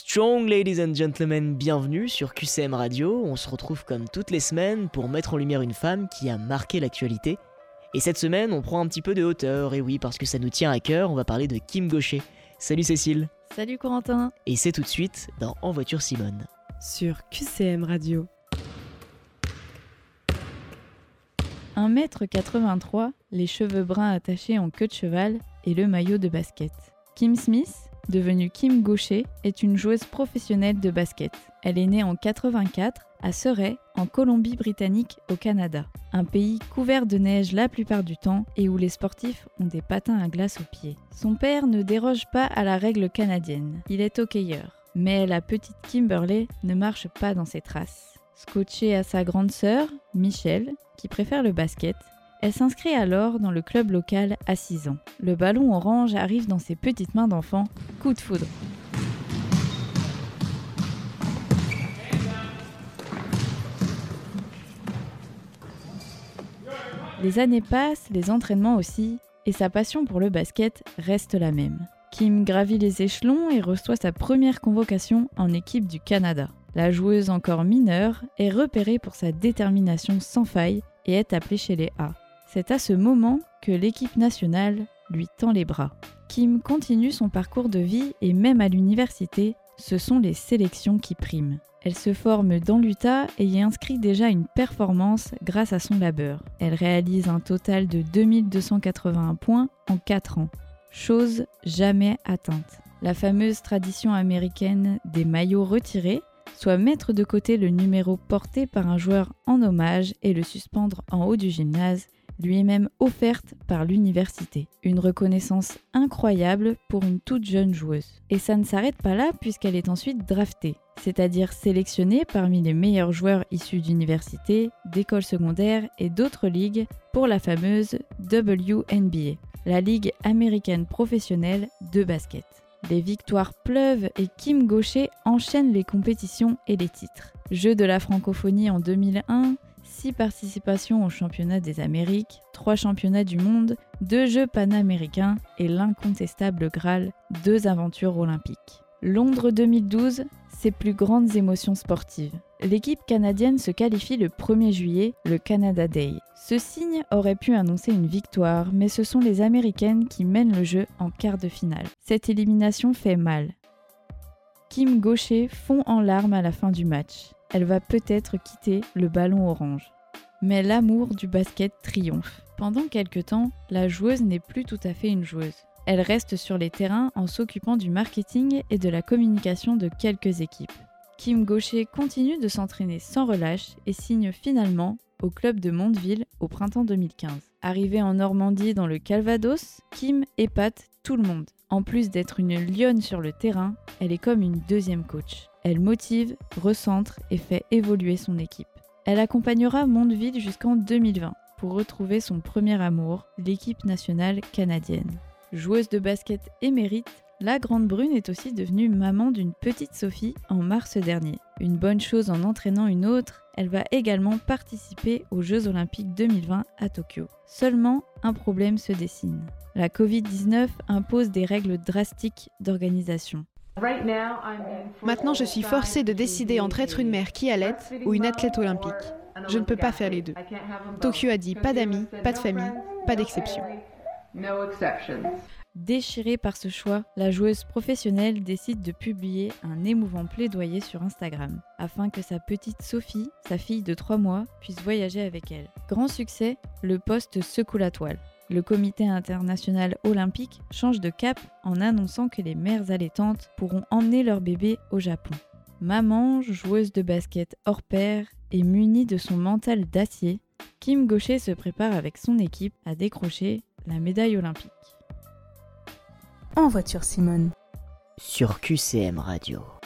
Strong ladies and gentlemen, bienvenue sur QCM Radio. On se retrouve comme toutes les semaines pour mettre en lumière une femme qui a marqué l'actualité. Et cette semaine, on prend un petit peu de hauteur, et oui, parce que ça nous tient à cœur, on va parler de Kim Gaucher. Salut Cécile. Salut Corentin. Et c'est tout de suite dans En voiture Simone. Sur QCM Radio. 1m83, les cheveux bruns attachés en queue de cheval et le maillot de basket. Kim Smith, devenue Kim Gaucher, est une joueuse professionnelle de basket. Elle est née en 84 à Surrey, en Colombie-Britannique, au Canada. Un pays couvert de neige la plupart du temps et où les sportifs ont des patins à glace aux pieds. Son père ne déroge pas à la règle canadienne. Il est hockeyeur. Mais la petite Kimberley ne marche pas dans ses traces. Scotchée à sa grande sœur, Michelle, qui préfère le basket, elle s'inscrit alors dans le club local à 6 ans. Le ballon orange arrive dans ses petites mains d'enfant, coup de foudre. Les années passent, les entraînements aussi, et sa passion pour le basket reste la même. Kim gravit les échelons et reçoit sa première convocation en équipe du Canada. La joueuse encore mineure est repérée pour sa détermination sans faille et est appelée chez les A. C'est à ce moment que l'équipe nationale lui tend les bras. Kim continue son parcours de vie et même à l'université, ce sont les sélections qui priment. Elle se forme dans l'Utah et y inscrit déjà une performance grâce à son labeur. Elle réalise un total de 2281 points en 4 ans, chose jamais atteinte. La fameuse tradition américaine des maillots retirés, soit mettre de côté le numéro porté par un joueur en hommage et le suspendre en haut du gymnase, lui est même offerte par l'université. Une reconnaissance incroyable pour une toute jeune joueuse. Et ça ne s'arrête pas là puisqu'elle est ensuite draftée, c'est-à-dire sélectionnée parmi les meilleurs joueurs issus d'universités, d'écoles secondaires et d'autres ligues pour la fameuse WNBA, la Ligue américaine professionnelle de basket. Les victoires pleuvent et Kim Gaucher enchaîne les compétitions et les titres. Jeux de la francophonie en 2001, 6 participations aux championnats des Amériques, 3 championnats du monde, 2 Jeux panaméricains et l'incontestable Graal, 2 aventures olympiques. Londres 2012, ses plus grandes émotions sportives. L'équipe canadienne se qualifie le 1er juillet, le Canada Day. Ce signe aurait pu annoncer une victoire, mais ce sont les Américaines qui mènent le jeu en quart de finale. Cette élimination fait mal. Kim Gaucher fond en larmes à la fin du match. Elle va peut-être quitter le ballon orange. Mais l'amour du basket triomphe. Pendant quelque temps, la joueuse n'est plus tout à fait une joueuse. Elle reste sur les terrains en s'occupant du marketing et de la communication de quelques équipes. Kim Gaucher continue de s'entraîner sans relâche et signe finalement au club de Mondeville au printemps 2015. Arrivée en Normandie dans le Calvados, Kim épate tout le monde. En plus d'être une lionne sur le terrain, elle est comme une deuxième coach. Elle motive, recentre et fait évoluer son équipe. Elle accompagnera Mondeville jusqu'en 2020 pour retrouver son premier amour, l'équipe nationale canadienne. Joueuse de basket émérite, la Grande Brune est aussi devenue maman d'une petite Sophie en mars dernier. Une bonne chose en entraînant une autre, elle va également participer aux Jeux olympiques 2020 à Tokyo. Seulement, un problème se dessine. La Covid-19 impose des règles drastiques d'organisation. Maintenant, je suis forcée de décider entre être une mère qui allait ou une athlète olympique. Je ne peux pas faire les deux. Tokyo a dit pas d'amis, pas de famille, pas d'exception. Déchirée par ce choix, la joueuse professionnelle décide de publier un émouvant plaidoyer sur Instagram, afin que sa petite Sophie, sa fille de 3 mois, puisse voyager avec elle. Grand succès, le poste secoue la toile. Le comité international olympique change de cap en annonçant que les mères allaitantes pourront emmener leur bébé au Japon. Maman, joueuse de basket hors pair et munie de son mental d'acier, Kim Gaucher se prépare avec son équipe à décrocher la médaille olympique. En voiture Simone. Sur QCM Radio.